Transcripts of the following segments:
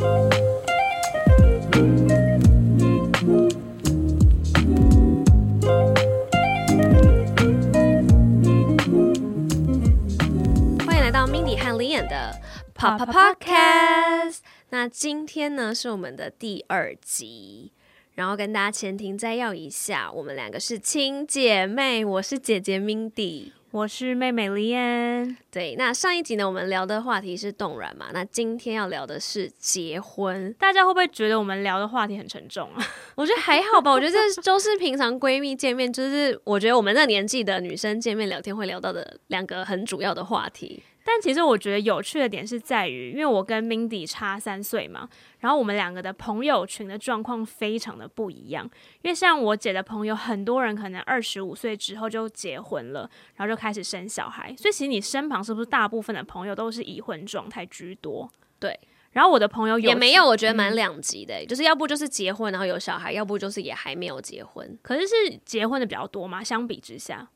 欢迎来到 Mindy 和 Lian 的 Pop Pop Podcast。那今天呢是我们的第二集。然后跟大家前庭摘要一下，我们两个是亲姐妹，我是姐姐 Mindy，我是妹妹 Lianne。对，那上一集呢，我们聊的话题是冻卵嘛，那今天要聊的是结婚。大家会不会觉得我们聊的话题很沉重啊？我觉得还好吧，我觉得这都是平常闺蜜见面，就是我觉得我们那年纪的女生见面聊天会聊到的两个很主要的话题。但其实我觉得有趣的点是在于，因为我跟 Mindy 差三岁嘛，然后我们两个的朋友群的状况非常的不一样。因为像我姐的朋友，很多人可能二十五岁之后就结婚了，然后就开始生小孩。所以其实你身旁是不是大部分的朋友都是已婚状态居多？对。然后我的朋友也没有，我觉得蛮两极的，嗯，就是要不就是结婚然后有小孩，要不就是也还没有结婚。可是是结婚的比较多嘛？相比之下。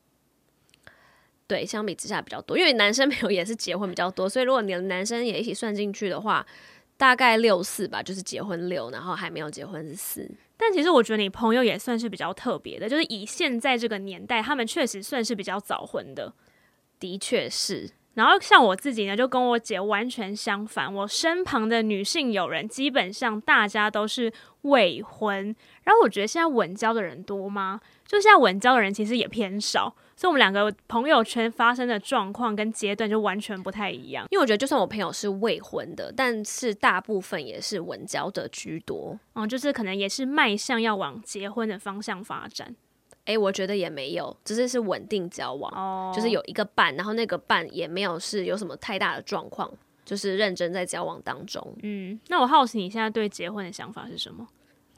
对，相比之下比较多，因为男生 朋友也是结婚比较多，所以如果你的男生也一起算进去的话，大概六四吧，就是结婚六，然后还没有结婚是四。但其实我觉得你朋友也算是比较特别的，就是以现在这个年代，他们确实算是比较早婚的，的确是。然后像我自己呢，就跟我姐完全相反，我身旁的女性友人基本上大家都是未婚。然后我觉得现在稳交的人多吗？就现在稳交的人其实也偏少。所以，我们两个朋友圈发生的状况跟阶段就完全不太一样。因为我觉得，就算我朋友是未婚的，但是大部分也是稳交的居多。嗯，就是可能也是迈向要往结婚的方向发展。哎、欸，我觉得也没有，只是是稳定交往，哦，就是有一个伴，然后那个伴也没有是有什么太大的状况，就是认真在交往当中。嗯，那我好奇你现在对结婚的想法是什么？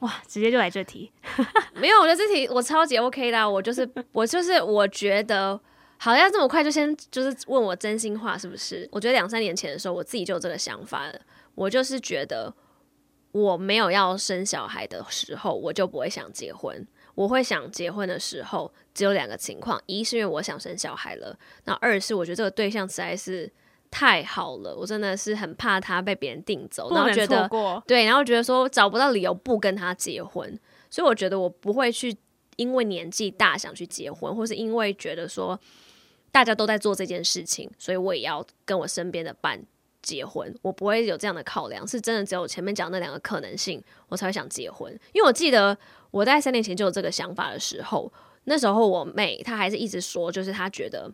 哇，直接就来这题，没有，我觉得这题我超级 OK 的，我就是我就是我觉得，好像这么快就先就是问我真心话是不是？我觉得两三年前的时候，我自己就有这个想法了，我就是觉得我没有要生小孩的时候，我就不会想结婚。我会想结婚的时候，只有两个情况：一是因为我想生小孩了，那二是我觉得这个对象实在是。太好了，我真的是很怕他被别人订走，然后觉得对，然后觉得说找不到理由不跟他结婚，所以我觉得我不会去因为年纪大想去结婚，或是因为觉得说大家都在做这件事情，所以我也要跟我身边的伴结婚，我不会有这样的考量，是真的只有前面讲那两个可能性，我才会想结婚。因为我记得我在三年前就有这个想法的时候，那时候我妹她还是一直说，就是她觉得。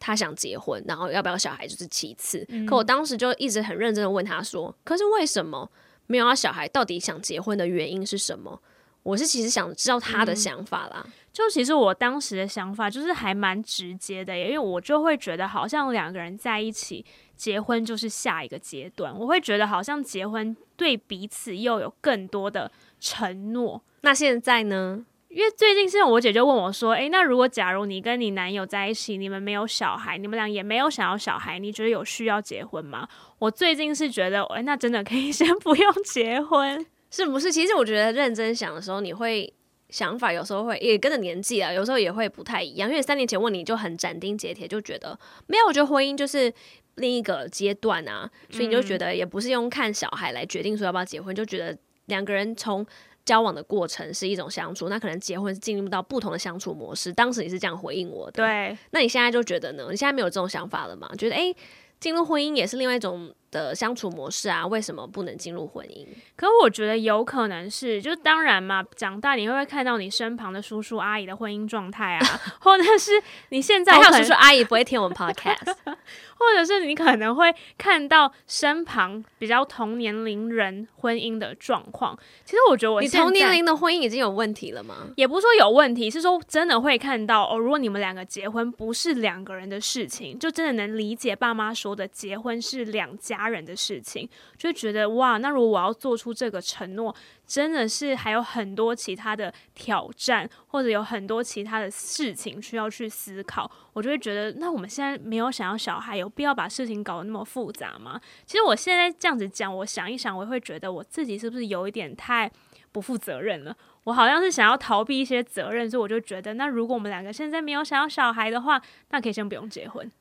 他想结婚，然后要不要小孩就是其次。嗯。可我当时就一直很认真的问他说：“可是为什么没有要小孩？到底想结婚的原因是什么？”我是其实想知道他的想法啦。嗯。就其实我当时的想法就是还蛮直接的，因为我就会觉得好像两个人在一起结婚就是下一个阶段。我会觉得好像结婚对彼此又有更多的承诺。那现在呢？因为最近，是我姐就问我说：“诶，那如果假如你跟你男友在一起，你们没有小孩，你们俩也没有想要小孩，你觉得有需要结婚吗？”我最近是觉得，诶，那真的可以先不用结婚，是不是？其实我觉得认真想的时候，你会想法有时候会也跟着年纪啊，有时候也会不太一样。因为三年前问你就很斩钉截铁，就觉得没有，我觉得婚姻就是另一个阶段啊，所以你就觉得也不是用看小孩来决定说要不要结婚，就觉得两个人从。交往的过程是一种相处，那可能结婚是进入到不同的相处模式。当时你是这样回应我的，对。那你现在就觉得呢？你现在没有这种想法了吗？觉得诶，进入婚姻也是另外一种的相处模式啊？为什么不能进入婚姻？可我觉得有可能是，就当然嘛，长大你会不会看到你身旁的叔叔阿姨的婚姻状态啊，或者是你现在还有叔叔阿姨不会听我们 podcast。或者是你可能会看到身旁比较同年龄人婚姻的状况。其实我觉得我你同年龄的婚姻已经有问题了吗？也不是说有问题，是说真的会看到哦。如果你们两个结婚不是两个人的事情，就真的能理解爸妈说的结婚是两家他人的事情，就觉得哇，那如果我要做出这个承诺。真的是还有很多其他的挑战，或者有很多其他的事情需要去思考，我就会觉得，那我们现在没有想要小孩，有必要把事情搞得那么复杂吗？其实我现在这样子讲，我想一想，我会觉得我自己是不是有一点太不负责任了？我好像是想要逃避一些责任，所以我就觉得，那如果我们两个现在没有想要小孩的话，那可以先不用结婚。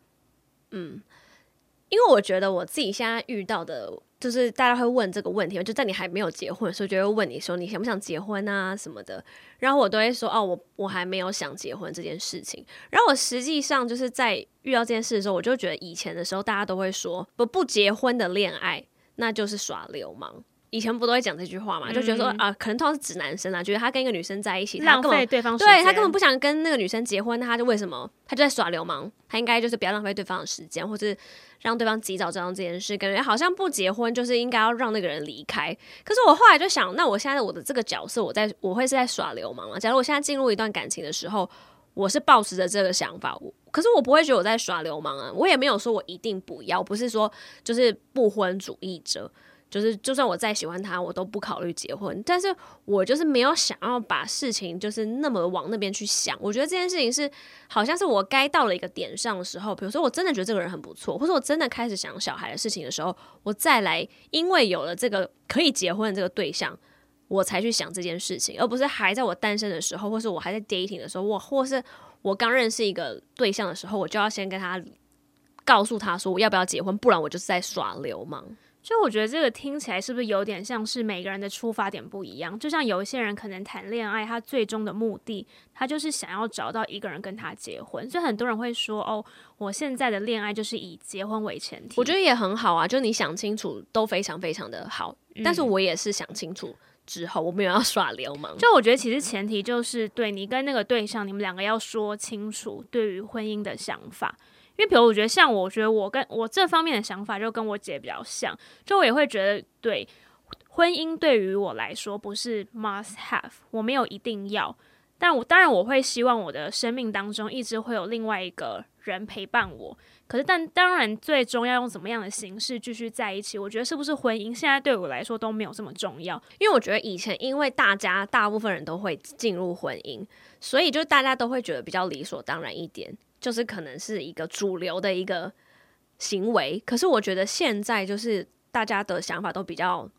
嗯，因为我觉得我自己现在遇到的。就是大家会问这个问题，就在你还没有结婚，的时候就会问你说你想不想结婚啊什么的。然后我都会说哦，我我还没有想结婚这件事情。然后我实际上就是在遇到这件事的时候，我就觉得以前的时候大家都会说不不结婚的恋爱那就是耍流氓。以前不都会讲这句话嘛？就觉得说啊、呃，可能通常是指男生啊，觉得他跟一个女生在一起，浪费对方时间，对他根本不想跟那个女生结婚，那他就为什么？他就在耍流氓。他应该就是不要浪费对方的时间，或是让对方及早知道这件事，感觉好像不结婚就是应该要让那个人离开。可是我后来就想，那我现在我的这个角色，我在我会是在耍流氓吗？假如我现在进入一段感情的时候，我是抱持着这个想法，我可是我不会觉得我在耍流氓啊，我也没有说我一定不要，不是说就是不婚主义者。就是，就算我再喜欢他，我都不考虑结婚。但是我就是没有想要把事情就是那么往那边去想。我觉得这件事情是，好像是我该到了一个点上的时候，比如说我真的觉得这个人很不错，或者我真的开始想小孩的事情的时候，我再来，因为有了这个可以结婚的这个对象，我才去想这件事情，而不是还在我单身的时候，或是我还在 dating 的时候，我或是我刚认识一个对象的时候，我就要先跟他告诉他说我要不要结婚，不然我就是在耍流氓。就我觉得这个听起来是不是有点像是每个人的出发点不一样？就像有一些人可能谈恋爱，他最终的目的，他就是想要找到一个人跟他结婚。所以很多人会说：“哦，我现在的恋爱就是以结婚为前提。”我觉得也很好啊，就你想清楚都非常非常的好。但是我也是想清楚之后，我没有要耍流氓。就我觉得其实前提就是对你跟那个对象，你们两个要说清楚对于婚姻的想法。因为，比如我觉得像我，我觉得我跟我这方面的想法就跟我姐比较像，就我也会觉得，对婚姻对于我来说不是 must have，我没有一定要，但我当然我会希望我的生命当中一直会有另外一个人陪伴我。可是，但当然最终要用怎么样的形式继续在一起，我觉得是不是婚姻现在对我来说都没有这么重要，因为我觉得以前因为大家大部分人都会进入婚姻，所以就大家都会觉得比较理所当然一点。就是可能是一个主流的一个行为，可是我觉得现在就是大家的想法都比较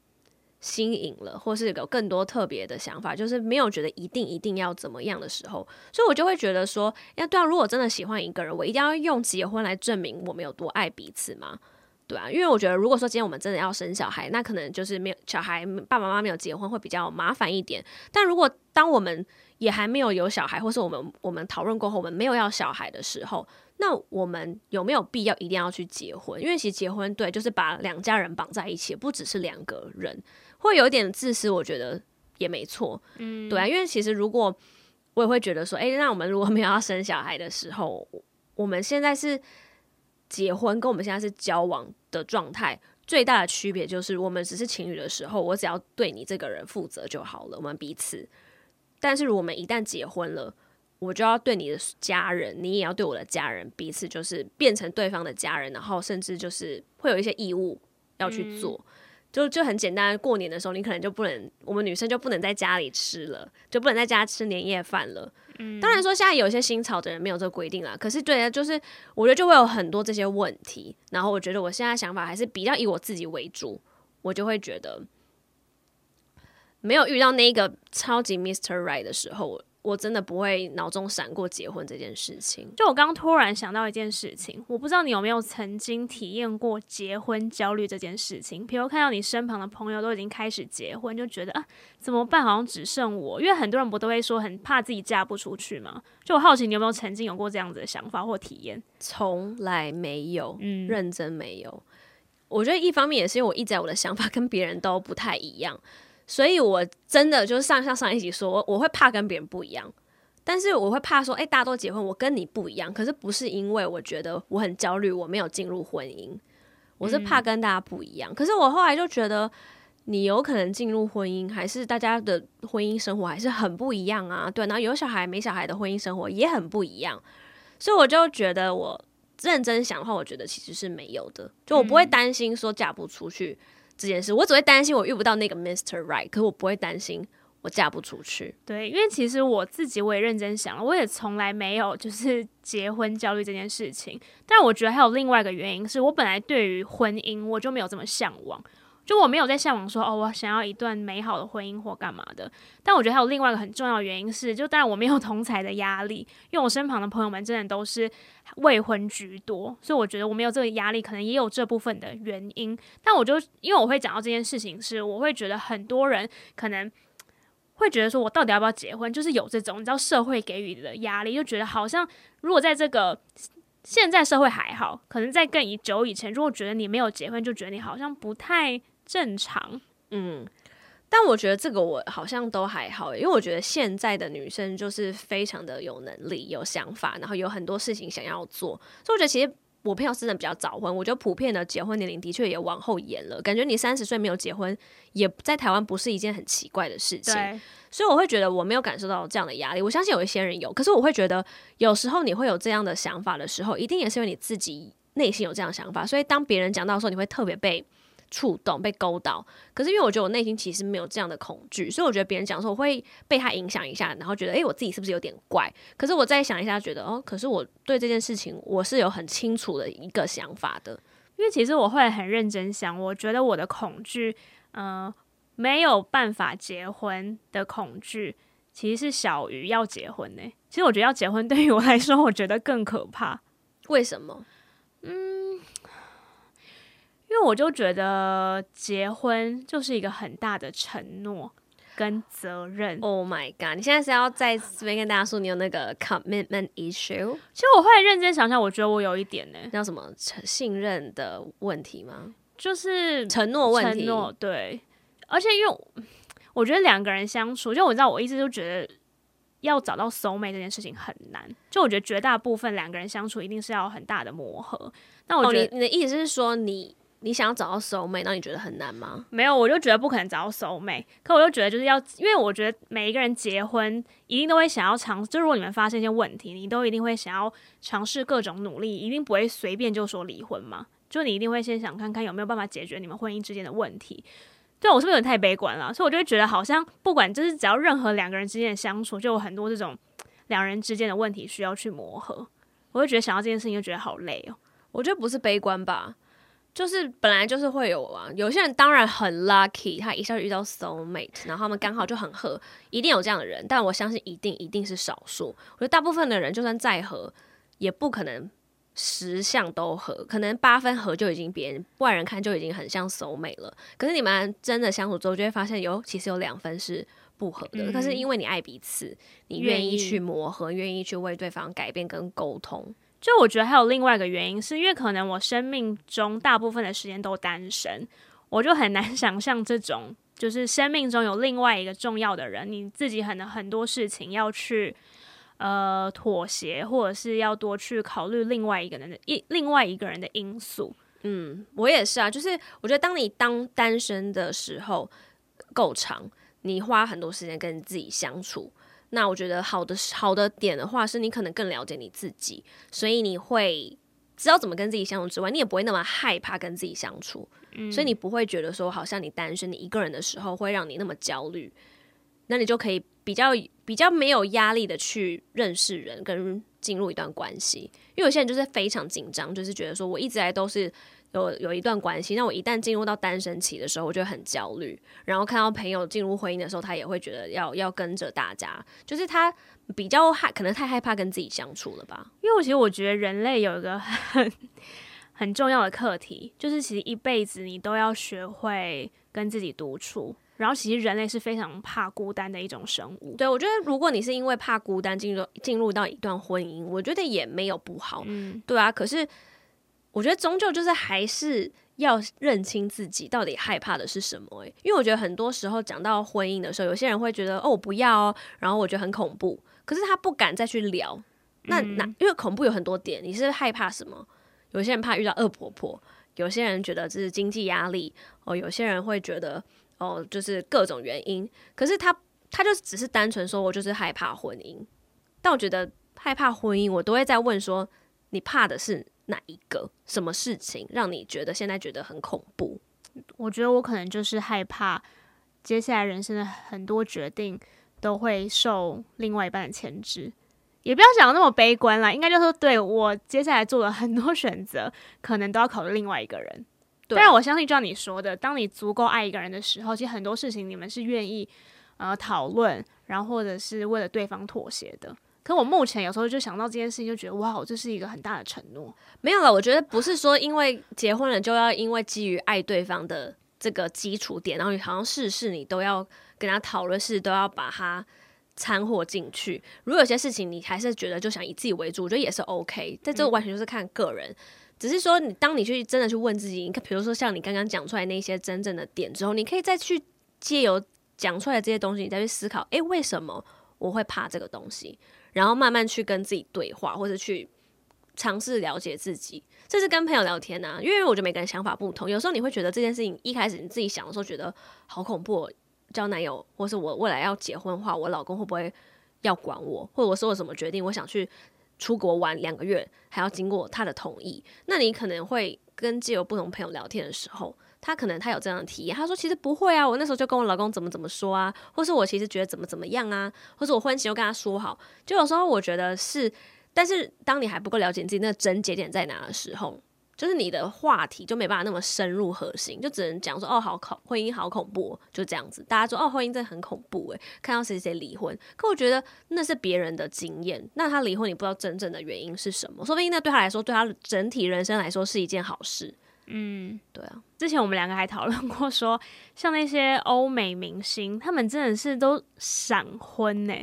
新颖了，或是有更多特别的想法，就是没有觉得一定一定要怎么样的时候，所以我就会觉得说，要对啊，如果真的喜欢一个人，我一定要用结婚来证明我们有多爱彼此吗？对啊，因为我觉得如果说今天我们真的要生小孩，那可能就是没有小孩，爸爸妈妈没有结婚会比较麻烦一点，但如果当我们也还没有有小孩，或是我们我们讨论过后，我们没有要小孩的时候，那我们有没有必要一定要去结婚？因为其实结婚对，就是把两家人绑在一起，不只是两个人，会有一点自私，我觉得也没错，嗯，对啊，因为其实如果我也会觉得说，诶，那我们如果没有要生小孩的时候，我们现在是结婚，跟我们现在是交往的状态，最大的区别就是我们只是情侣的时候，我只要对你这个人负责就好了，我们彼此。但是，如果我们一旦结婚了，我就要对你的家人，你也要对我的家人，彼此就是变成对方的家人，然后甚至就是会有一些义务要去做。嗯、就就很简单，过年的时候，你可能就不能，我们女生就不能在家里吃了，就不能在家吃年夜饭了。嗯，当然说现在有一些新潮的人没有这个规定啦，可是对啊，就是我觉得就会有很多这些问题。然后我觉得我现在想法还是比较以我自己为主，我就会觉得。没有遇到那个超级 Mr. Right 的时候，我真的不会脑中闪过结婚这件事情。就我刚刚突然想到一件事情，我不知道你有没有曾经体验过结婚焦虑这件事情。比如看到你身旁的朋友都已经开始结婚，就觉得啊，怎么办？好像只剩我。因为很多人不都会说很怕自己嫁不出去吗？就我好奇你有没有曾经有过这样子的想法或体验？从来没有，嗯，认真没有。我觉得一方面也是因为我一直在我的想法跟别人都不太一样。所以，我真的就是上像上一集说，我我会怕跟别人不一样，但是我会怕说，哎，大家都结婚，我跟你不一样。可是不是因为我觉得我很焦虑，我没有进入婚姻，我是怕跟大家不一样。嗯。可是我后来就觉得，你有可能进入婚姻，还是大家的婚姻生活还是很不一样啊。对，然后有小孩没小孩的婚姻生活也很不一样。所以我就觉得，我认真想的话，我觉得其实是没有的，就我不会担心说嫁不出去。这件事，我只会担心我遇不到那个 Mister Right，可是我不会担心我嫁不出去。对，因为其实我自己我也认真想了，我也从来没有就是 结婚焦虑这件事情。但我觉得还有另外一个原因，是我本来对于婚姻我就没有这么向往。就我没有在向往说哦，我想要一段美好的婚姻或干嘛的。但我觉得还有另外一个很重要的原因是，就当然我没有同侪的压力，因为我身旁的朋友们真的都是未婚居多，所以我觉得我没有这个压力，可能也有这部分的原因。但我就因为我会讲到这件事情，是我会觉得很多人可能会觉得说，我到底要不要结婚？就是有这种你知道社会给予的压力，就觉得好像如果在这个。现在社会还好，可能在更以久以前，如果觉得你没有结婚，就觉得你好像不太正常。嗯，但我觉得这个我好像都还好，因为我觉得现在的女生就是非常的有能力、有想法，然后有很多事情想要做，所以我觉得其实。我朋友真的比较早婚，我觉得普遍的结婚年龄的确也往后延了。感觉你三十岁没有结婚，也在台湾不是一件很奇怪的事情。所以我会觉得我没有感受到这样的压力。我相信有一些人有，可是我会觉得有时候你会有这样的想法的时候，一定也是因为你自己内心有这样的想法。所以当别人讲到的时候，你会特别被。触动被勾到，可是因为我觉得我内心其实没有这样的恐惧，所以我觉得别人讲说我会被他影响一下，然后觉得诶、欸，我自己是不是有点怪？可是我再想一下，觉得哦，可是我对这件事情我是有很清楚的一个想法的，因为其实我会很认真想，我觉得我的恐惧，嗯、呃，没有办法结婚的恐惧，其实是小于要结婚呢。其实我觉得要结婚对于我来说，我觉得更可怕。为什么？嗯。因为我就觉得结婚就是一个很大的承诺跟责任。Oh my god！你现在是要在这边跟大家说你有那个 commitment issue？其实我后来认真想想，我觉得我有一点呢。叫什么？信任的问题吗？就是承诺问题。承诺，对。而且因为我觉得两个人相处，就我知道我一直都觉得要找到 soul mate 这件事情很难。就我觉得绝大部分两个人相处一定是要很大的磨合。那我觉得、你的意思是说你？你想要找到 soul mate，那你觉得很难吗？没有，我就觉得不可能找到 soul mate。可我就觉得就是要，因为我觉得每一个人结婚一定都会想要尝试。就如果你们发现一些问题，你都一定会想要尝试各种努力，一定不会随便就说离婚嘛。就你一定会先想看看有没有办法解决你们婚姻之间的问题。对，我是不是有点太悲观了？所以我就会觉得好像不管就是只要任何两个人之间的相处，就有很多这种两人之间的问题需要去磨合。我会觉得想到这件事情就觉得好累哦。我觉得不是悲观吧。就是本来就是会有啊，有些人当然很 lucky，他一下就遇到 soul mate，然后他们刚好就很合，一定有这样的人，但我相信一定一定是少数。我觉得大部分的人就算再合，也不可能十项都合，可能八分合就已经别人外人看就已经很像 soul mate 了。可是你们真的相处之后，就会发现有其实有两分是不合的，可、嗯、是因为你爱彼此，你愿意去磨合，愿意去为对方改变跟沟通。就我觉得还有另外一个原因，是因为可能我生命中大部分的时间都单身，我就很难 想象这种就是生命中有另外一个重要的人，你自己很很多事情要去呃妥协，或者是要多去考虑另外一个人的一另外一个人的因素。嗯，我也是啊，就是我觉得当你当单身的时候够长，你花很多时间跟自己相处。那我觉得好的好的点的话，是你可能更了解你自己，所以你会知道怎么跟自己相处之外，你也不会那么害怕跟自己相处，嗯，所以你不会觉得说好像你单身你一个人的时候会让你那么焦虑，那你就可以比较比较没有压力的去认识人跟进入一段关系，因为有些人就是非常紧张，就是觉得说我一直来都是。有有一段关系，那我一旦进入到单身期的时候，我就很焦虑。然后看到朋友进入婚姻的时候，他也会觉得要要跟着大家，就是他比较害，可能太害怕跟自己相处了吧。因为我其实我觉得人类有一个很很重要的课题，就是其实一辈子你都要学会跟自己独处。然后其实人类是非常怕孤单的一种生物。对，我觉得如果你是因为怕孤单进入进入到一段婚姻，我觉得也没有不好。嗯，对啊，可是。我觉得终究就是还是要认清自己到底害怕的是什么诶，因为我觉得很多时候讲到婚姻的时候，有些人会觉得哦，我不要哦，然后我觉得很恐怖，可是他不敢再去聊。那那因为恐怖有很多点，你是害怕什么？有些人怕遇到恶婆婆，有些人觉得这是经济压力哦，有些人会觉得哦，就是各种原因。可是他他就只是单纯说我就是害怕婚姻，但我觉得害怕婚姻，我都会在问说，你怕的是？哪一个什么事情让你觉得现在觉得很恐怖？我觉得我可能就是害怕接下来人生的很多决定都会受另外一半的牵制，也不要讲那么悲观啦，应该就是说，对，我接下来做了很多选择，可能都要考虑另外一个人。对啊，我相信就像你说的，当你足够爱一个人的时候，其实很多事情你们是愿意呃讨论，然后或者是为了对方妥协的。可我目前有时候就想到这件事情，就觉得哇，这是一个很大的承诺。没有了，我觉得不是说因为结婚了就要因为基于爱对方的这个基础点，然后你好像事事你都要跟他讨论，事都要把它掺和进去。如果有些事情你还是觉得就想以自己为主，我觉得也是 OK。但这个完全就是看个人，嗯、只是说你当你去真的去问自己，你看，比如说像你刚刚讲出来那些真正的点之后，你可以再去借由讲出来的这些东西，你再去思考，诶，为什么我会怕这个东西？然后慢慢去跟自己对话，或者去尝试了解自己，这是跟朋友聊天啊。因为我觉得每个人想法不同，有时候你会觉得这件事情一开始你自己想的时候觉得好恐怖，交男友，或是我未来要结婚的话，我老公会不会要管我，或者我说了什么决定，我想去出国玩两个月，还要经过他的同意。那你可能会跟既有不同朋友聊天的时候。他可能他有这样的体验，他说其实不会啊，我那时候就跟我老公怎么怎么说啊，或是我其实觉得怎么怎么样啊，或是我婚前就跟他说好，就有时候我觉得是，但是当你还不够了解自己那个症结点在哪的时候，就是你的话题就没办法那么深入核心，就只能讲说哦好恐婚姻好恐怖，就这样子，大家说哦婚姻真的很恐怖诶，看到谁谁离婚，可我觉得那是别人的经验，那他离婚你不知道真正的原因是什么，说不定那对他来说，对他整体人生来说是一件好事。嗯，对啊，之前我们两个还讨论过说，说像那些欧美明星，他们真的是都闪婚呢，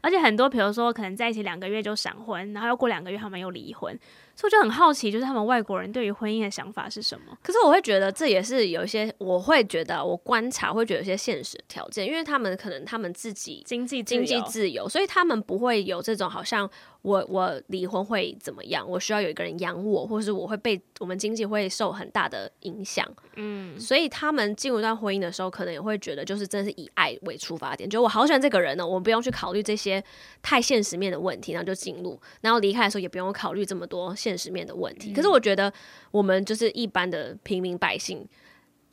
而且很多，比如说可能在一起两个月就闪婚，然后又过两个月他们又离婚。所以我就很好奇，就是他们外国人对于婚姻的想法是什么？可是我会觉得这也是有一些，我会觉得我观察会觉得有些现实条件，因为他们可能他们自己经济经济自由，所以他们不会有这种好像我我离婚会怎么样，我需要有一个人养我，或是我会被我们经济会受很大的影响。嗯，所以他们进入一段婚姻的时候，可能也会觉得就是真的是以爱为出发点，就我好喜欢这个人呢，我不用去考虑这些太现实面的问题，然后就进入，然后离开的时候也不用考虑这么多。现实面的问题，可是我觉得我们就是一般的平民百姓，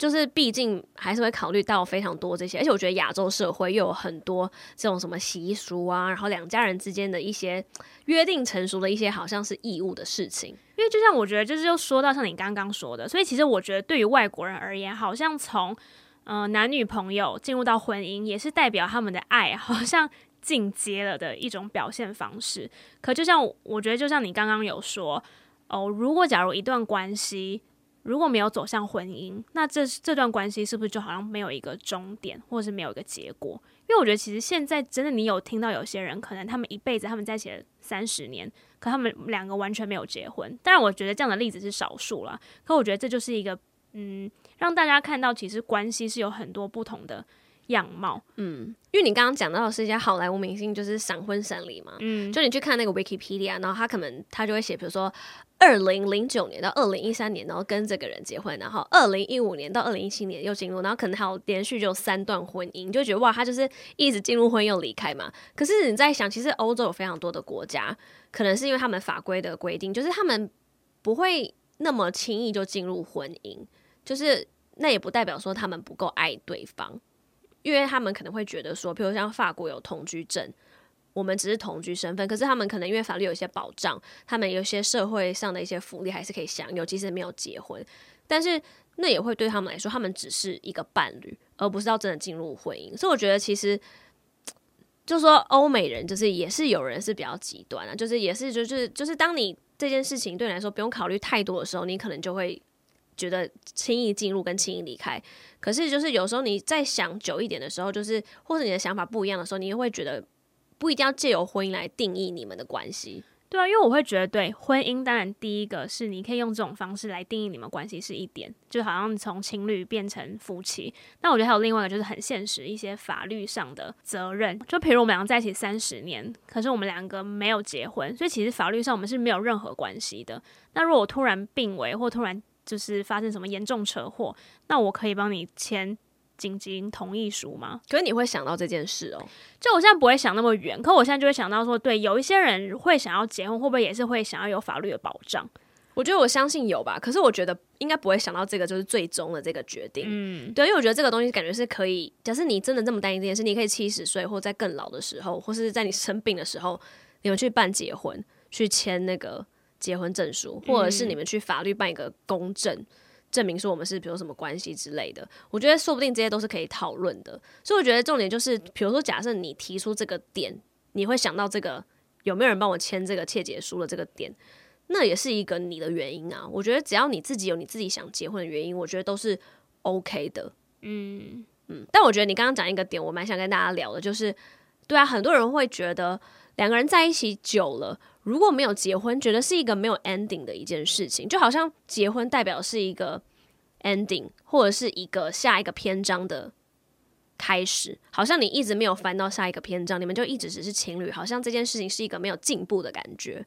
就是毕竟还是会考虑到非常多这些，而且我觉得亚洲社会又有很多这种什么习俗啊，然后两家人之间的一些约定成熟的一些好像是义务的事情。因为就像我觉得，就是又说到像你刚刚说的，所以其实我觉得对于外国人而言，好像从嗯、呃、男女朋友进入到婚姻，也是代表他们的爱，好像。进阶了的一种表现方式，可就像我觉得，就像你刚刚有说哦，如果假如一段关系如果没有走向婚姻，那这这段关系是不是就好像没有一个终点，或者是没有一个结果？因为我觉得其实现在真的，你有听到有些人，可能他们一辈子他们在一起三十年，可他们两个完全没有结婚。当然，我觉得这样的例子是少数了。可我觉得这就是一个嗯，让大家看到其实关系是有很多不同的。样貌，嗯，因为你刚刚讲到的是一些好莱坞明星，就是闪婚闪离嘛，嗯，就你去看那个 Wikipedia，然后他可能他就会写，比如说二零零九年到二零一三年，然后跟这个人结婚，然后二零一五年到二零一七年又进入，然后可能还有连续就有三段婚姻，就觉得哇，他就是一直进入婚姻又离开嘛。可是你在想，其实欧洲有非常多的国家，可能是因为他们法规的规定，就是他们不会那么轻易就进入婚姻，就是那也不代表说他们不够爱对方。因为他们可能会觉得说，比如像法国有同居证，我们只是同居身份，可是他们可能因为法律有一些保障，他们有些社会上的一些福利还是可以享有，即使没有结婚，但是那也会对他们来说，他们只是一个伴侣，而不是要真的进入婚姻。所以我觉得其实，就说欧美人就是也是有人是比较极端啊，就是也是就是就是当你这件事情对你来说不用考虑太多的时候，你可能就会。觉得轻易进入跟轻易离开，可是就是有时候你在想久一点的时候，就是或者你的想法不一样的时候，你又会觉得不一定要借由婚姻来定义你们的关系。对啊，因为我会觉得，对婚姻当然第一个是你可以用这种方式来定义你们关系是一点，就好像从情侣变成夫妻。那我觉得还有另外一个就是很现实一些法律上的责任，就比如我们两个在一起三十年，可是我们两个没有结婚，所以其实法律上我们是没有任何关系的。那如果突然病危或突然就是发生什么严重车祸，那我可以帮你签紧急同意书吗？可是你会想到这件事哦。就我现在不会想那么远，可我现在就会想到说，对，有一些人会想要结婚，会不会也是会想要有法律的保障？我觉得我相信有吧。可是我觉得应该不会想到这个就是最终的这个决定。嗯，对，因为我觉得这个东西感觉是可以，假设你真的这么担心这件事，你可以七十岁或在更老的时候，或是在你生病的时候，你们去办结婚，去签那个。结婚证书，或者是你们去法律办一个公证，嗯、证明说我们是比如什么关系之类的。我觉得说不定这些都是可以讨论的。所以我觉得重点就是，比如说假设你提出这个点，你会想到这个有没有人帮我签这个切结书的这个点，那也是一个你的原因啊。我觉得只要你自己有你自己想结婚的原因，我觉得都是 OK 的。嗯嗯。但我觉得你刚刚讲一个点，我蛮想跟大家聊的，就是对啊，很多人会觉得两个人在一起久了。如果没有结婚，觉得是一个没有 ending 的一件事情，就好像结婚代表是一个 ending，或者是一个下一个篇章的开始，好像你一直没有翻到下一个篇章，你们就一直只是情侣，好像这件事情是一个没有进步的感觉，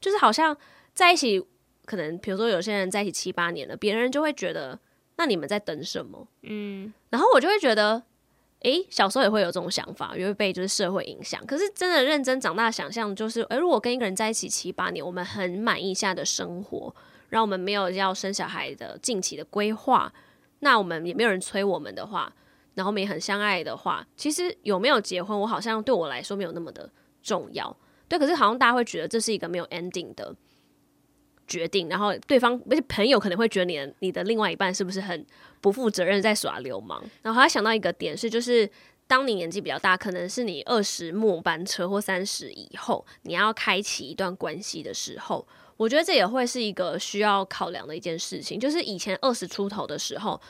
就是好像在一起，可能比如说有些人在一起七八年了，别人就会觉得，那你们在等什么？嗯，然后我就会觉得。诶，小时候也会有这种想法，也会被就是社会影响。可是真的认真长大想象，就是诶，如果跟一个人在一起七八年，我们很满意现在的生活，然后我们没有要生小孩的近期的规划，那我们也没有人催我们的话，然后我们也很相爱的话，其实有没有结婚，我好像对我来说没有那么的重要。对，可是好像大家会觉得这是一个没有 ending 的决定，然后对方而且朋友可能会觉得你的你的另外一半是不是很不负责任，在耍流氓？然后他想到一个点是，就是当你年纪比较大，可能是你二十末班车或三十以后，你要开启一段关系的时候，我觉得这也会是一个需要考量的一件事情。就是以前二十出头的时候，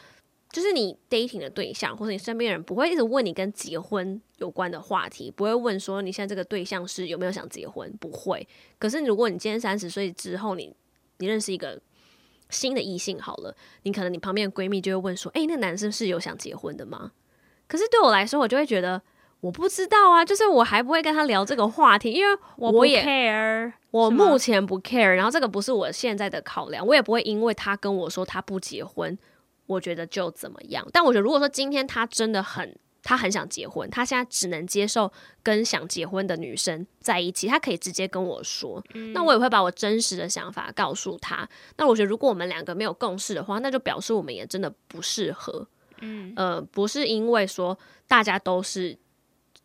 就是你 dating 的对象或者你身边人不会一直问你跟结婚有关的话题，不会问说你现在这个对象是有没有想结婚，不会。可是如果你今天三十岁之后，你你认识一个新的异性，好了，你可能你旁边的闺蜜就会问说：“诶，那男生是有想结婚的吗？”可是对我来说，我就会觉得我不知道啊，就是我还不会跟他聊这个话题，因为我不 care，我目前不 care，然后这个不是我现在的考量，我也不会因为他跟我说他不结婚，我觉得就怎么样。但我觉得，如果说今天他真的很。他很想结婚，他现在只能接受跟想结婚的女生在一起。他可以直接跟我说，嗯、那我也会把我真实的想法告诉他。那我觉得，如果我们两个没有共识的话，那就表示我们也真的不适合。嗯，呃，不是因为说大家都是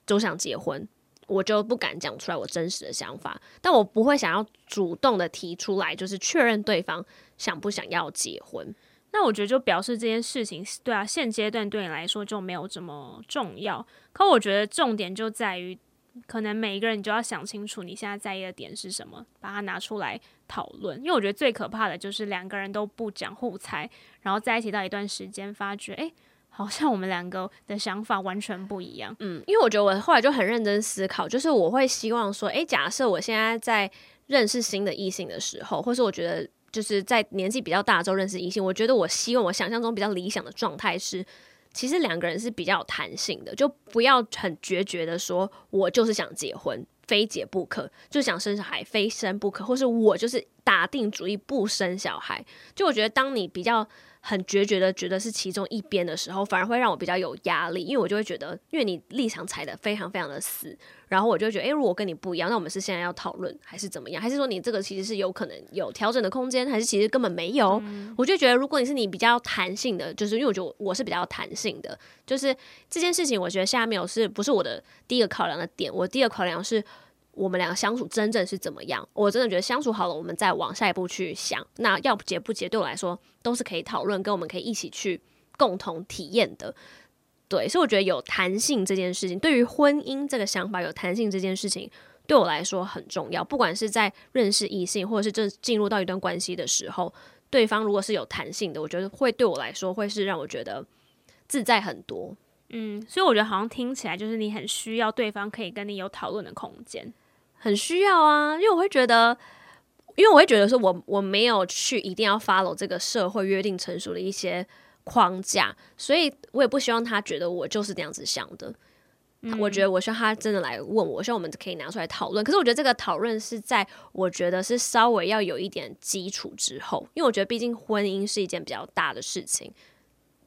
都想结婚，我就不敢讲出来我真实的想法。但我不会想要主动的提出来，就是确认对方想不想要结婚。那我觉得就表示这件事情，对啊，现阶段对你来说就没有这么重要。可我觉得重点就在于，可能每一个人你就要想清楚你现在在意的点是什么，把它拿出来讨论。因为我觉得最可怕的就是两个人都不讲互猜，然后在一起到一段时间，发觉哎，好像我们两个的想法完全不一样。嗯，因为我觉得我后来就很认真思考，就是我会希望说，哎，假设我现在在认识新的异性的时候，或是我觉得。就是在年纪比较大的时候认识异性，我觉得我希望我想象中比较理想的状态是，其实两个人是比较有弹性的，就不要很决绝的说，我就是想结婚，非结不可，就想生小孩，非生不可，或是我就是打定主意不生小孩。就我觉得，当你比较。很决绝的觉得是其中一边的时候，反而会让我比较有压力，因为我就会觉得，因为你立场踩得非常非常的死，然后我就觉得，诶，如果跟你不一样，那我们是现在要讨论，还是怎么样？还是说你这个其实是有可能有调整的空间，还是其实根本没有？嗯、我就觉得，如果你是你比较弹性的，就是因为我觉得我是比较弹性的，就是这件事情，我觉得下面有是不是我的第一个考量的点？我第一个考量是。我们两个相处真正是怎么样？我真的觉得相处好了，我们再往下一步去想。那要结不结，对我来说都是可以讨论，跟我们可以一起去共同体验的。对，所以我觉得有弹性这件事情，对于婚姻这个想法有弹性这件事情，对我来说很重要。不管是在认识异性，或者是正进入到一段关系的时候，对方如果是有弹性的，我觉得会对我来说会是让我觉得自在很多。嗯，所以我觉得好像听起来就是你很需要对方可以跟你有讨论的空间。很需要啊，因为我会觉得，因为我会觉得说我，我我没有去一定要 follow 这个社会约定成熟的一些框架，所以我也不希望他觉得我就是这样子想的。嗯、我觉得我希望他真的来问我，希望我们可以拿出来讨论。可是我觉得这个讨论是在我觉得是稍微要有一点基础之后，因为我觉得毕竟婚姻是一件比较大的事情。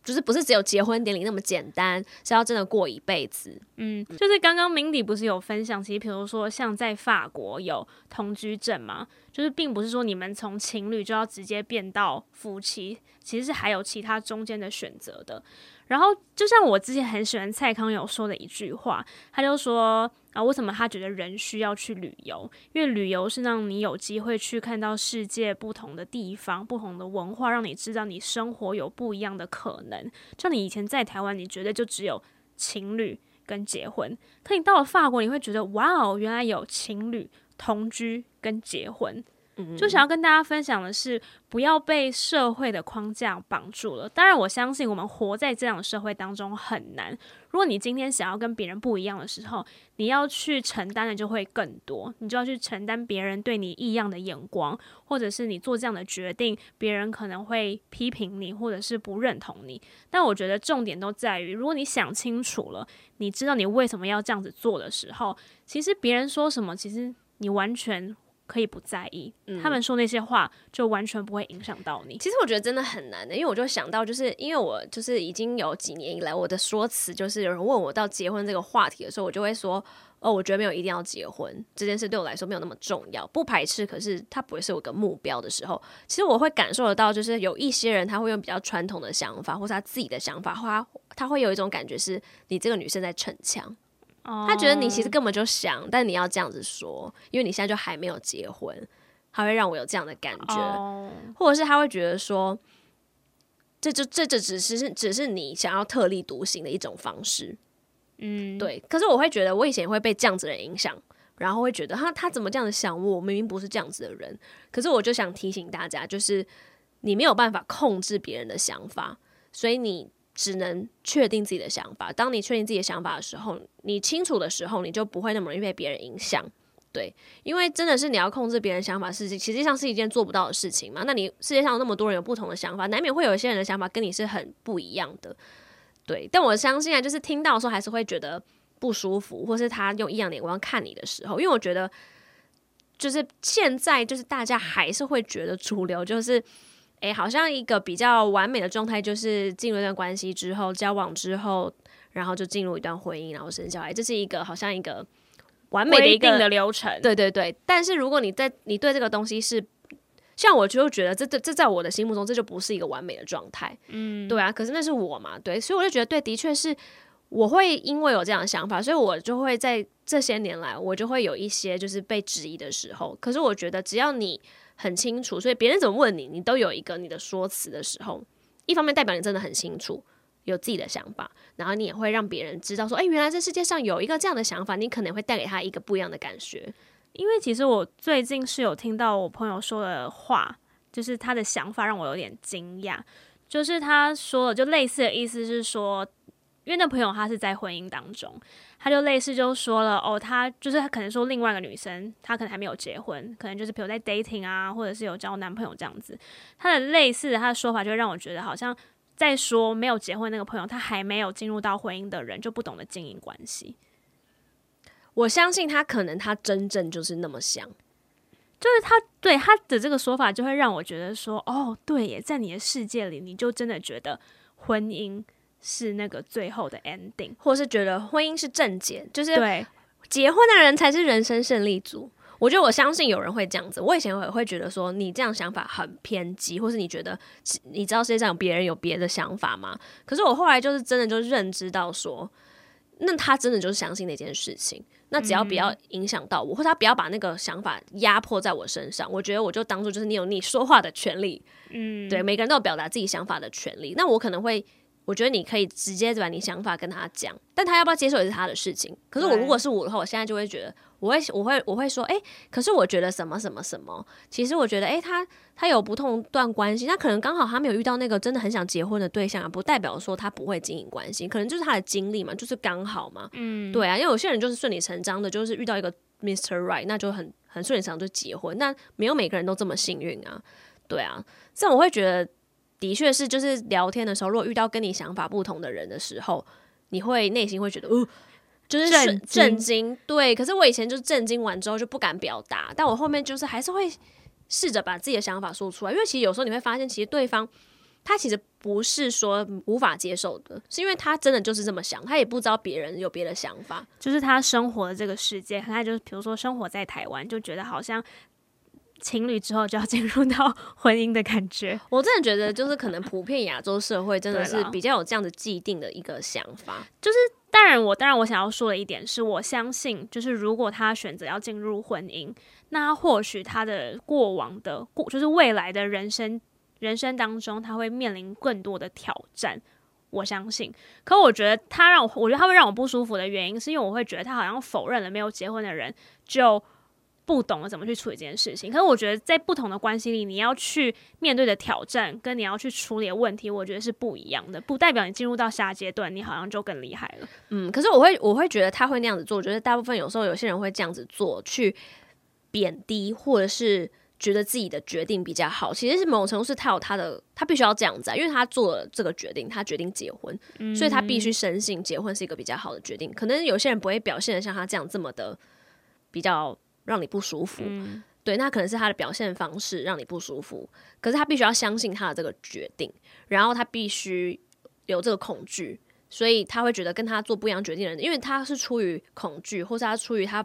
就是不是只有结婚典礼那么简单，是要真的过一辈子。嗯，就是刚刚 Mindy 不是有分享，其实比如说像在法国有同居证嘛，就是并不是说你们从情侣就要直接变到夫妻，其实是还有其他中间的选择的。然后就像我之前很喜欢蔡康永说的一句话，他就说，啊为什么他觉得人需要去旅游？因为旅游是让你有机会去看到世界不同的地方、不同的文化，让你知道你生活有不一样的可能。就你以前在台湾，你觉得就只有情侣跟结婚，可你到了法国，你会觉得哇哦，原来有情侣同居跟结婚。就想要跟大家分享的是，不要被社会的框架绑住了。当然，我相信我们活在这样的社会当中很难。如果你今天想要跟别人不一样的时候，你要去承担的就会更多，你就要去承担别人对你异样的眼光，或者是你做这样的决定，别人可能会批评你，或者是不认同你。但我觉得重点都在于，如果你想清楚了，你知道你为什么要这样子做的时候，其实别人说什么，其实你完全。可以不在意，嗯、他们说那些话就完全不会影响到你。其实我觉得真的很难的，因为我就想到，就是因为我就是已经有几年以来，我的说辞就是有人问我到结婚这个话题的时候，我就会说，哦，我觉得没有一定要结婚这件事对我来说没有那么重要，不排斥，可是它不会是我个目标的时候，其实我会感受得到，就是有一些人他会用比较传统的想法，或是他自己的想法，或他他会有一种感觉是你这个女生在逞强。他觉得你其实根本就想，但你要这样子说，因为你现在就还没有结婚，他会让我有这样的感觉，或者是他会觉得说，这就这这只是只是你想要特立独行的一种方式，嗯，对。可是我会觉得，我以前也会被这样子的人影响，然后会觉得他他怎么这样子想我？我明明不是这样子的人。可是我就想提醒大家，就是你没有办法控制别人的想法，所以你。只能确定自己的想法。当你确定自己的想法的时候，你清楚的时候，你就不会那么容易被别人影响。对，因为真的是你要控制别人想法，事情实际上是一件做不到的事情嘛。那你世界上那么多人有不同的想法，难免会有一些人的想法跟你是很不一样的。对，但我相信啊，就是听到的时候还是会觉得不舒服，或是他用异样的眼光看你的时候，因为我觉得，就是现在就是大家还是会觉得主流就是。诶，好像一个比较完美的状态，就是进入一段关系之后，交往之后，然后就进入一段婚姻，然后生小孩，这是一个好像一个完美的一个的流程。对对对。但是如果你在你对这个东西是，像我就觉得这这这在我的心目中这就不是一个完美的状态。嗯，对啊。可是那是我嘛，对，所以我就觉得对，的确是我会因为有这样的想法，所以我就会在这些年来，我就会有一些就是被质疑的时候。可是我觉得只要你。很清楚，所以别人怎么问你，你都有一个你的说辞的时候，一方面代表你真的很清楚，有自己的想法，然后你也会让别人知道说，诶，原来这世界上有一个这样的想法，你可能会带给他一个不一样的感觉。因为其实我最近是有听到我朋友说的话，就是他的想法让我有点惊讶，就是他说的就类似的意思是说。因为那朋友他是在婚姻当中，他就类似就说了哦，他就是他可能说另外一个女生，她可能还没有结婚，可能就是比如在 dating 啊，或者是有交男朋友这样子。他的类似的他的说法，就让我觉得好像在说没有结婚那个朋友，他还没有进入到婚姻的人就不懂得经营关系。我相信他可能他真正就是那么想，就是他对他的这个说法，就会让我觉得说哦，对耶，在你的世界里，你就真的觉得婚姻。是那个最后的 ending，或是觉得婚姻是正解，就是对结婚的人才是人生胜利组。我觉得我相信有人会这样子。我以前也会觉得说你这样想法很偏激，或是你觉得你知道世界上有别人有别的想法吗？可是我后来就是真的就认知到说，那他真的就是相信那件事情。那只要不要影响到我，嗯、或者他不要把那个想法压迫在我身上，我觉得我就当做就是你有你说话的权利。嗯，对，每个人都有表达自己想法的权利。那我可能会。我觉得你可以直接把你想法跟他讲，但他要不要接受也是他的事情。可是我如果是我的话，我现在就会觉得，我会我会我会说，哎、欸，可是我觉得什么什么什么，其实我觉得，哎、欸，他他有不同段关系，那可能刚好他没有遇到那个真的很想结婚的对象，不代表说他不会经营关系，可能就是他的经历嘛，就是刚好嘛，嗯，对啊，因为有些人就是顺理成章的，就是遇到一个 Mr. Right，那就很很顺理成章就结婚，那没有每个人都这么幸运啊，对啊，这样我会觉得。的确是，就是聊天的时候，如果遇到跟你想法不同的人的时候，你会内心会觉得，哦、呃，就是震震惊。对，可是我以前就是震惊完之后就不敢表达，但我后面就是还是会试着把自己的想法说出来，因为其实有时候你会发现，其实对方他其实不是说无法接受的，是因为他真的就是这么想，他也不知道别人有别的想法，就是他生活的这个世界，他就是比如说生活在台湾，就觉得好像。情侣之后就要进入到 婚姻的感觉，我真的觉得就是可能普遍亚洲社会真的是比较有这样的既定的一个想法，就是当然，我当然我想要说的一点是，我相信就是如果他选择要进入婚姻，那或许他的过往的过，就是未来的人生人生当中，他会面临更多的挑战。我相信，可我觉得他让我，我觉得他会让我不舒服的原因，是因为我会觉得他好像否认了没有结婚的人就。不懂得怎么去处理这件事情，可是我觉得在不同的关系里，你要去面对的挑战跟你要去处理的问题，我觉得是不一样的。不代表你进入到下阶段，你好像就更厉害了。嗯，可是我会我会觉得他会那样子做，我觉得大部分有时候有些人会这样子做，去贬低或者是觉得自己的决定比较好。其实是某种程度是他有他的，他必须要这样子啊，因为他做了这个决定，他决定结婚，嗯，所以他必须深信结婚是一个比较好的决定。可能有些人不会表现的像他这样这么的比较。让你不舒服，嗯，对，那可能是他的表现方式让你不舒服。可是他必须要相信他的这个决定，然后他必须有这个恐惧，所以他会觉得跟他做不一样决定的人，因为他是出于恐惧，或是他出于他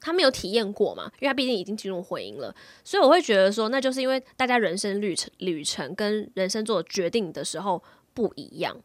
他没有体验过嘛，因为他毕竟已经进入婚姻了，所以我会觉得说，那就是因为大家人生旅程旅程跟人生做决定的时候不一样。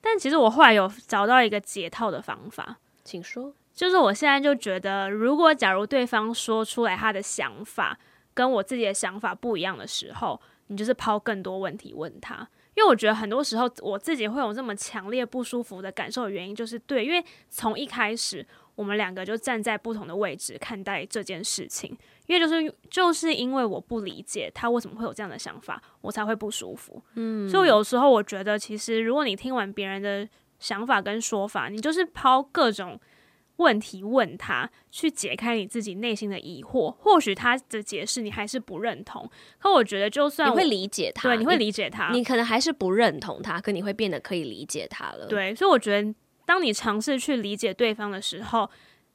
但其实我后来有找到一个解套的方法，请说。就是我现在就觉得，如果假如对方说出来他的想法跟我自己的想法不一样的时候，你就是抛更多问题问他，因为我觉得很多时候我自己会有这么强烈不舒服的感受的原因，就是对，因为从一开始我们两个就站在不同的位置看待这件事情，因为就是就是因为我不理解他为什么会有这样的想法，我才会不舒服。嗯，所以有时候我觉得，其实如果你听完别人的想法跟说法，你就是抛各种。问题问他，去解开你自己内心的疑惑。或许他的解释你还是不认同，可我觉得就算你会理解他，对，你会理解他，你，你可能还是不认同他，可你会变得可以理解他了。对，所以我觉得，当你尝试去理解对方的时候，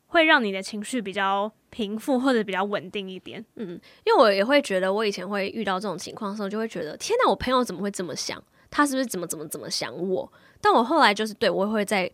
会让你的情绪比较平复或者比较稳定一点。嗯，因为我也会觉得，我以前会遇到这种情况的时候，就会觉得，天哪，我朋友怎么会这么想？他是不是怎么怎么怎么想我？但我后来就是，对，我会在。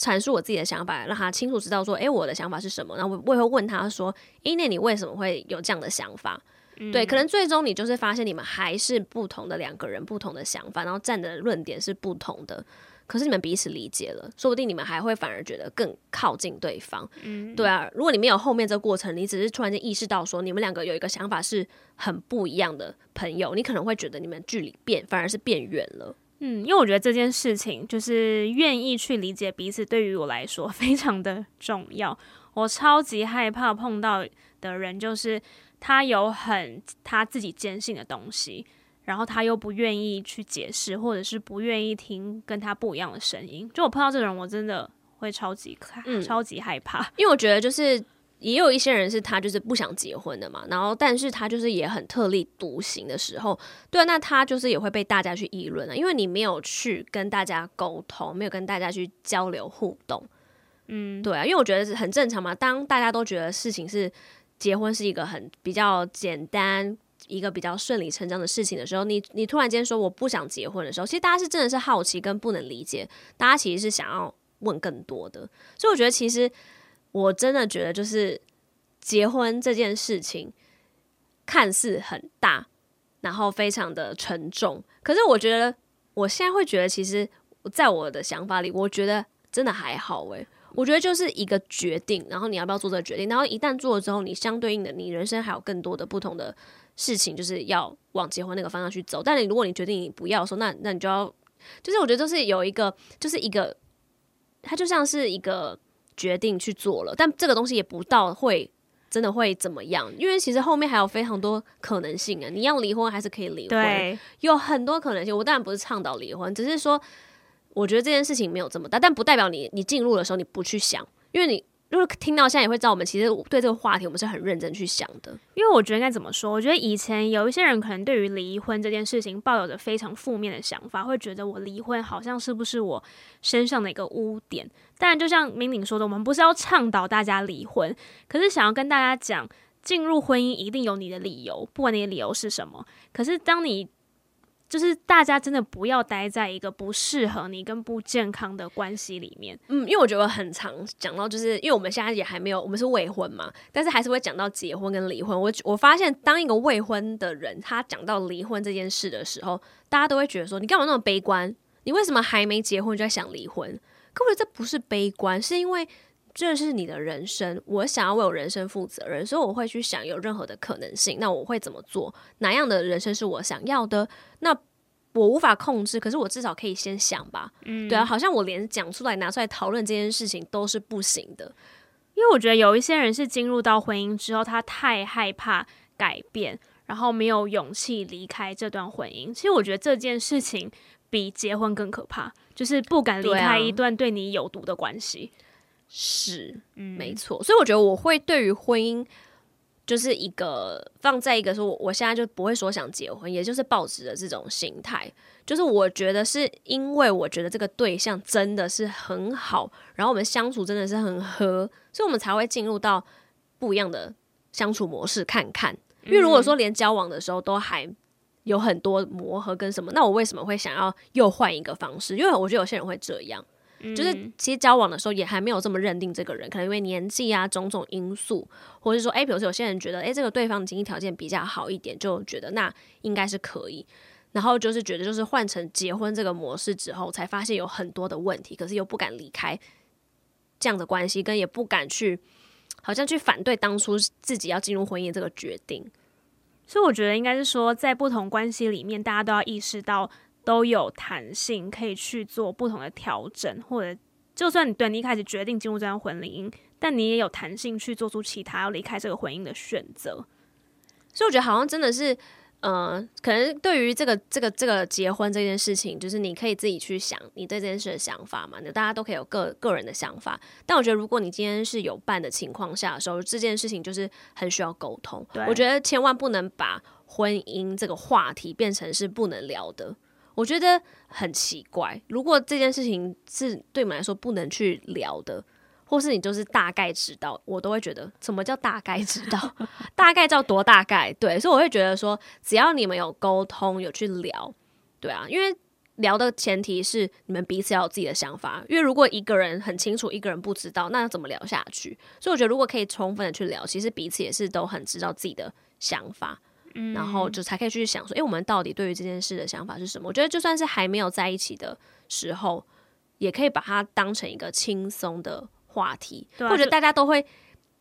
阐述我自己的想法，让他清楚知道说，诶、欸，我的想法是什么。然后我我也会问他说，诶、欸，那你为什么会有这样的想法？嗯、对，可能最终你就是发现你们还是不同的两个人，不同的想法，然后站的论点是不同的。可是你们彼此理解了，说不定你们还会反而觉得更靠近对方。嗯，对啊。如果你没有后面这个过程，你只是突然间意识到说，你们两个有一个想法是很不一样的朋友，你可能会觉得你们距离变反而是变远了。嗯，因为我觉得这件事情就是愿意去理解彼此，对于我来说 非常的重要。我超级害怕碰到的人，就是他有很他自己坚信的东西，然后他又不愿意去解释，或者是不愿意听跟他不一样的声音。就我碰到这种人，我真的会超级嗯，超级害怕，因为我觉得就是。也有一些人是他就是不想结婚的嘛，然后但是他就是也很特立独行的时候，对啊，那他就是也会被大家去议论啊，因为你没有去跟大家沟通，没有跟大家去交流互动，嗯，对啊，因为我觉得是很正常嘛，当大家都觉得事情是结婚是一个很比较简单、一个比较顺理成章的事情的时候，你你突然间说我不想结婚的时候，其实大家是真的是好奇跟不能理解，大家其实是想要问更多的，所以我觉得其实。我真的觉得，就是结婚这件事情看似很大，然后非常的沉重。可是我觉得，我现在会觉得，其实在我的想法里，我觉得真的还好诶。我觉得就是一个决定，然后你要不要做这个决定？然后一旦做了之后，你相对应的，你人生还有更多的不同的事情，就是要往结婚那个方向去走。但你如果你决定你不要说，那那你就要，就是我觉得就是有一个，就是一个，它就像是一个。决定去做了，但这个东西也不到会真的会怎么样，因为其实后面还有非常多可能性啊！你要离婚还是可以离婚，有很多可能性。我当然不是倡导离婚，只是说我觉得这件事情没有这么大，但不代表你你进入的时候你不去想，因为你。如果听到现在也会知道，我们其实对这个话题我们是很认真去想的。因为我觉得应该怎么说？我觉得以前有一些人可能对于离婚这件事情抱有着非常负面的想法，会觉得我离婚好像是不是我身上的一个污点。但，就像明敏说的，我们不是要倡导大家离婚，可是想要跟大家讲，进入婚姻一定有你的理由，不管你的理由是什么。可是当你就是大家真的不要待在一个不适合你跟不健康的关系里面。嗯，因为我觉得很常讲到，就是因为我们现在也还没有，我们是未婚嘛，但是还是会讲到结婚跟离婚。我我发现，当一个未婚的人他讲到离婚这件事的时候，大家都会觉得说，你干嘛那么悲观？你为什么还没结婚就在想离婚？可我觉得这不是悲观，是因为这是你的人生，我想要为我人生负责任，所以我会去想有任何的可能性。那我会怎么做？哪样的人生是我想要的？那我无法控制，可是我至少可以先想吧。嗯，对啊，好像我连讲出来、拿出来讨论这件事情都是不行的，因为我觉得有一些人是进入到婚姻之后，他太害怕改变，然后没有勇气离开这段婚姻。其实我觉得这件事情比结婚更可怕，就是不敢离开一段对你有毒的关系。是，嗯，没错。所以我觉得我会对于婚姻。就是一个放在一个说，我我现在就不会说想结婚，也就是抱持的这种心态。就是我觉得是因为我觉得这个对象真的是很好，然后我们相处真的是很合，所以我们才会进入到不一样的相处模式看看。因为如果说连交往的时候都还有很多磨合跟什么，那我为什么会想要又换一个方式？因为我觉得有些人会这样。就是其实交往的时候也还没有这么认定这个人，可能因为年纪啊种种因素，或者是说，哎，比如说有些人觉得，哎，这个对方的经济条件比较好一点，就觉得那应该是可以，然后就是觉得就是换成结婚这个模式之后，才发现有很多的问题，可是又不敢离开这样的关系，跟也不敢去，好像去反对当初自己要进入婚姻这个决定，所以我觉得应该是说，在不同关系里面，大家都要意识到。都有弹性，可以去做不同的调整，或者就算你对你一开始决定进入这段婚姻，但你也有弹性去做出其他要离开这个婚姻的选择。所以我觉得好像真的是，呃，可能对于这个这个这个结婚这件事情，就是你可以自己去想你对这件事的想法嘛，那大家都可以有个个人的想法。但我觉得如果你今天是有伴的情况下的时候，这件事情就是很需要沟通。我觉得千万不能把婚姻这个话题变成是不能聊的。我觉得很奇怪，如果这件事情是对我们来说不能去聊的，或是你就是大概知道，我都会觉得什么叫大概知道？大概叫多大概？对，所以我会觉得说，只要你们有沟通，有去聊，对啊，因为聊的前提是你们彼此要有自己的想法，因为如果一个人很清楚，一个人不知道，那要怎么聊下去？所以我觉得如果可以充分的去聊，其实彼此也是都很知道自己的想法。然后就才可以去想说，哎，我们到底对于这件事的想法是什么？我觉得就算是还没有在一起的时候，也可以把它当成一个轻松的话题。或者大家都会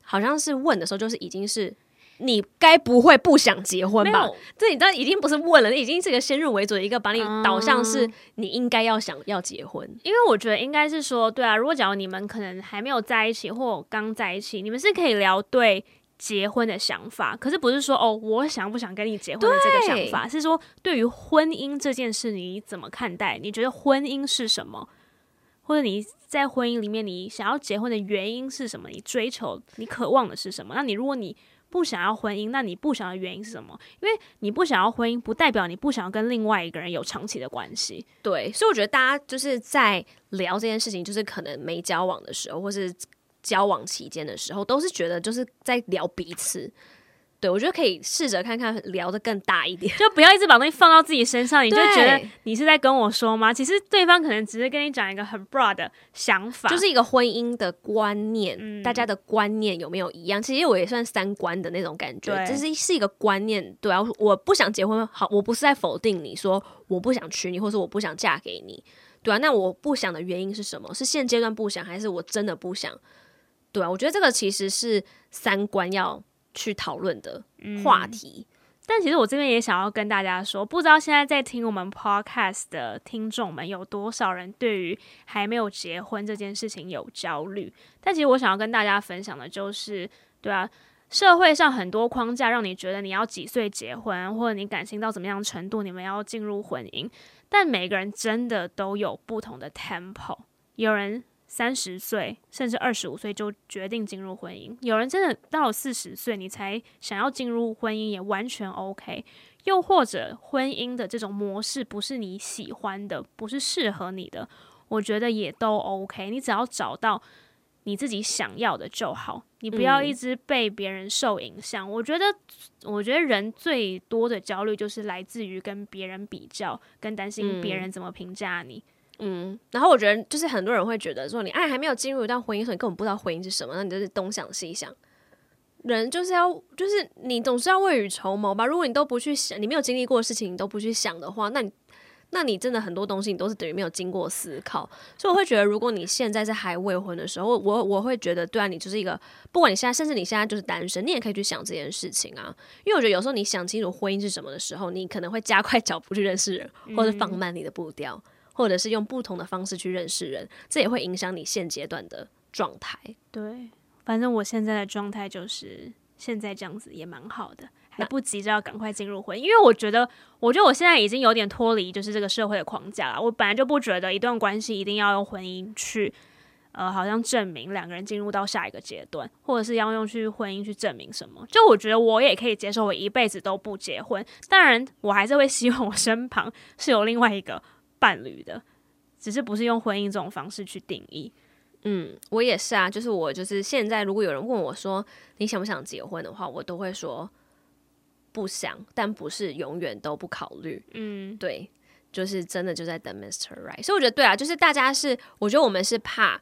好像是问的时候，就是已经是你该不会不想结婚吧？这你知道已经不是问了，已经是一个先入为主的一个把你导向是你应该要想要结婚。嗯，因为我觉得应该是说，对啊，如果假如你们可能还没有在一起或刚在一起，你们是可以聊对。结婚的想法，可是不是说哦，我想不想跟你结婚的这个想法，是说对于婚姻这件事你怎么看待？你觉得婚姻是什么？或者你在婚姻里面你想要结婚的原因是什么？你追求、你渴望的是什么？那你如果你不想要婚姻，那你不想要的原因是什么？因为你不想要婚姻，不代表你不想要跟另外一个人有长期的关系。对，所以我觉得大家就是在聊这件事情，就是可能没交往的时候，或是。交往期间的时候，都是觉得就是在聊彼此。对，我觉得可以试着看看聊的更大一点，就不要一直把东西放到自己身上。你就觉得你是在跟我说吗？其实对方可能只是跟你讲一个很 broad 的想法，就是一个婚姻的观念，嗯、大家的观念有没有一样？其实我也算三观的那种感觉，这是是一个观念。对啊，我不想结婚，好，我不是在否定你说我不想娶你，或是我不想嫁给你，对啊，那我不想的原因是什么？是现阶段不想，还是我真的不想？对啊，我觉得这个其实是三观要去讨论的话题。嗯，但其实我这边也想要跟大家说，不知道现在在听我们 podcast 的听众们有多少人对于还没有结婚这件事情有焦虑。但其实我想要跟大家分享的就是，对啊，社会上很多框架让你觉得你要几岁结婚，或者你感情到怎么样程度，你们要进入婚姻。但每个人真的都有不同的 tempo，有人。三十岁甚至二十五岁就决定进入婚姻，有人真的到了四十岁你才想要进入婚姻也完全 OK。又或者婚姻的这种模式不是你喜欢的，不是适合你的，我觉得也都 OK。你只要找到你自己想要的就好，你不要一直被别人受影响。嗯。我觉得，我觉得人最多的焦虑就是来自于跟别人比较，跟担心别人怎么评价你。嗯嗯，然后我觉得就是很多人会觉得说，你爱还没有进入一段婚姻，所以你根本不知道婚姻是什么，那你就是东想西想。人就是要，就是你总是要未雨绸缪吧。如果你都不去想，你没有经历过的事情，你都不去想的话，那你那你真的很多东西你都是等于没有经过思考。所以我会觉得，如果你现在是还未婚的时候，我我会觉得，对啊，你就是一个，不管你现在，甚至你现在就是单身，你也可以去想这件事情啊。因为我觉得有时候你想清楚婚姻是什么的时候，你可能会加快 脚步去认识人，或者放慢你的步调，或者是用不同的方式去认识人，这也会影响你现阶段的状态。对，反正我现在的状态就是现在这样子也蛮好的。还不急着要赶快进入婚姻，因为我觉得，我觉得我现在已经有点脱离就是这个社会的框架了。我本来就不觉得一段关系一定要用婚姻去，呃，好像证明两个人进入到下一个阶段，或者是要用去婚姻去证明什么。就我觉得我也可以接受，我一辈子都不结婚。当然，我还是会希望我身旁是有另外一个伴侣的，只是不是用婚姻这种方式去定义。嗯，我也是啊，就是我就是现在，如果有人问我说你想不想结婚的话，我都会说。不想，但不是永远都不考虑。嗯，对，就是真的就在等 Mr. Right。所以我觉得对啊，就是大家是，我觉得我们是怕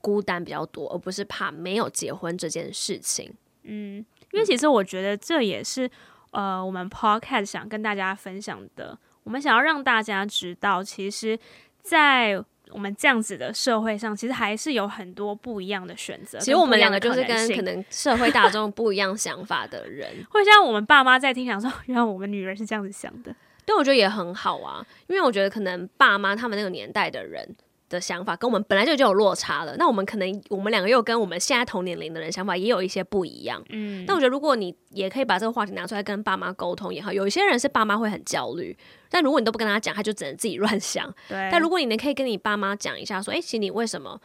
孤单比较多，而不是怕没有结婚这件事情。嗯，因为其实我觉得这也是呃，我们 Podcast 想跟大家分享的。我们想要让大家知道，其实，在我们这样子的社会上，其实还是有很多不一样的选择。其实我们两个就是跟可能社会大众不一样想法的人，会像我们爸妈在听讲说，原来我们女人是这样子想的。对，我觉得也很好啊，因为我觉得可能爸妈他们那个年代的人。的想法跟我们本来就就有落差了，那我们可能我们两个又跟我们现在同年龄的人想法也有一些不一样。嗯，那我觉得如果你也可以把这个话题拿出来跟爸妈沟通也好，有一些人是爸妈会很焦虑，但如果你都不跟他讲，他就只能自己乱想。对，但如果你能可以跟你爸妈讲一下，说，哎，其实你为什么？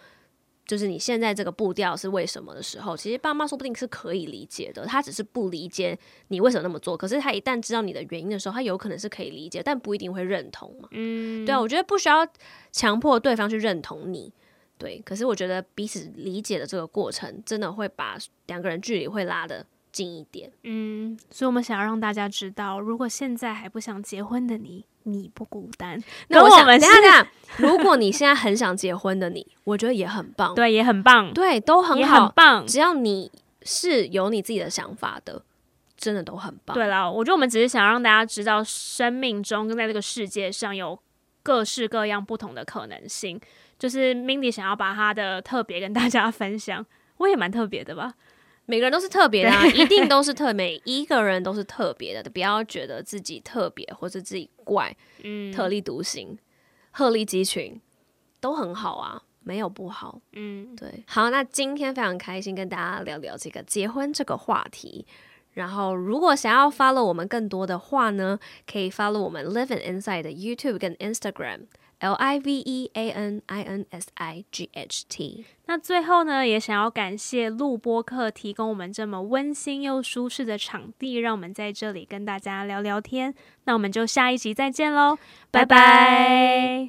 就是你现在这个步调是为什么的时候，其实爸妈说不定是可以理解的，他只是不理解你为什么那么做。可是他一旦知道你的原因的时候，他有可能是可以理解，但不一定会认同嘛。嗯，对啊，我觉得不需要强迫对方去认同你，对。可是我觉得彼此理解的这个过程，真的会把两个人距离会拉得近一点。嗯，所以我们想要让大家知道，如果现在还不想结婚的你。你不孤单，那我想我们等下等下，如果你现在很想结婚的你，我觉得也很棒，对，也很棒，对，都很好，很棒。只要你是有你自己的想法的，真的都很棒。对啦，我觉得我们只是想让大家知道，生命中跟在这个世界上有各式各样不同的可能性。就是 Mindy 想要把她的特别跟大家分享，我也蛮特别的吧。每个人都是特别的啊，一定都是特，每一个人都是特别的，不要觉得自己特别或者自己怪，嗯，特立独行，鹤立鸡群，都很好啊，没有不好，嗯，对。好，那今天非常开心跟大家聊聊这个结婚这个话题。然后，如果想要 follow 我们更多的话呢，可以 follow 我们 Living Insight 的 YouTube 跟 Instagram。L I V E A N I N S I G H T。那最后呢，也想要感谢录播客提供我们这么温馨又舒适的场地，让我们在这里跟大家聊聊天。那我们就下一集再见喽，拜拜。